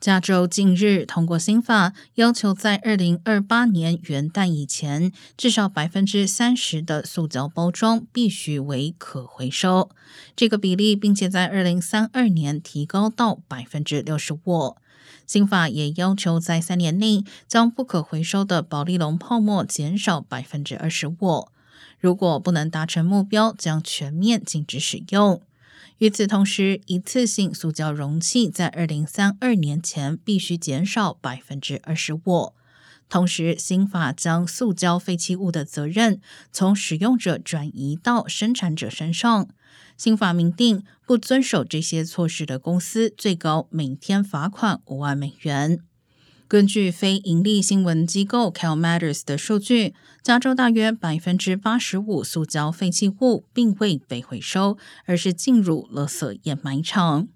加州近日通过新法，要求在二零二八年元旦以前，至少百分之三十的塑胶包装必须为可回收。这个比例，并且在二零三二年提高到百分之六十五。新法也要求在三年内将不可回收的保利龙泡沫减少百分之二十五。如果不能达成目标，将全面禁止使用。与此同时，一次性塑胶容器在二零三二年前必须减少百分之二十五。同时，新法将塑胶废弃物的责任从使用者转移到生产者身上。新法明定，不遵守这些措施的公司，最高每天罚款五万美元。根据非盈利新闻机构 Cal Matters 的数据，加州大约百分之八十五塑胶废弃物并未被回收，而是进入垃圾掩埋场。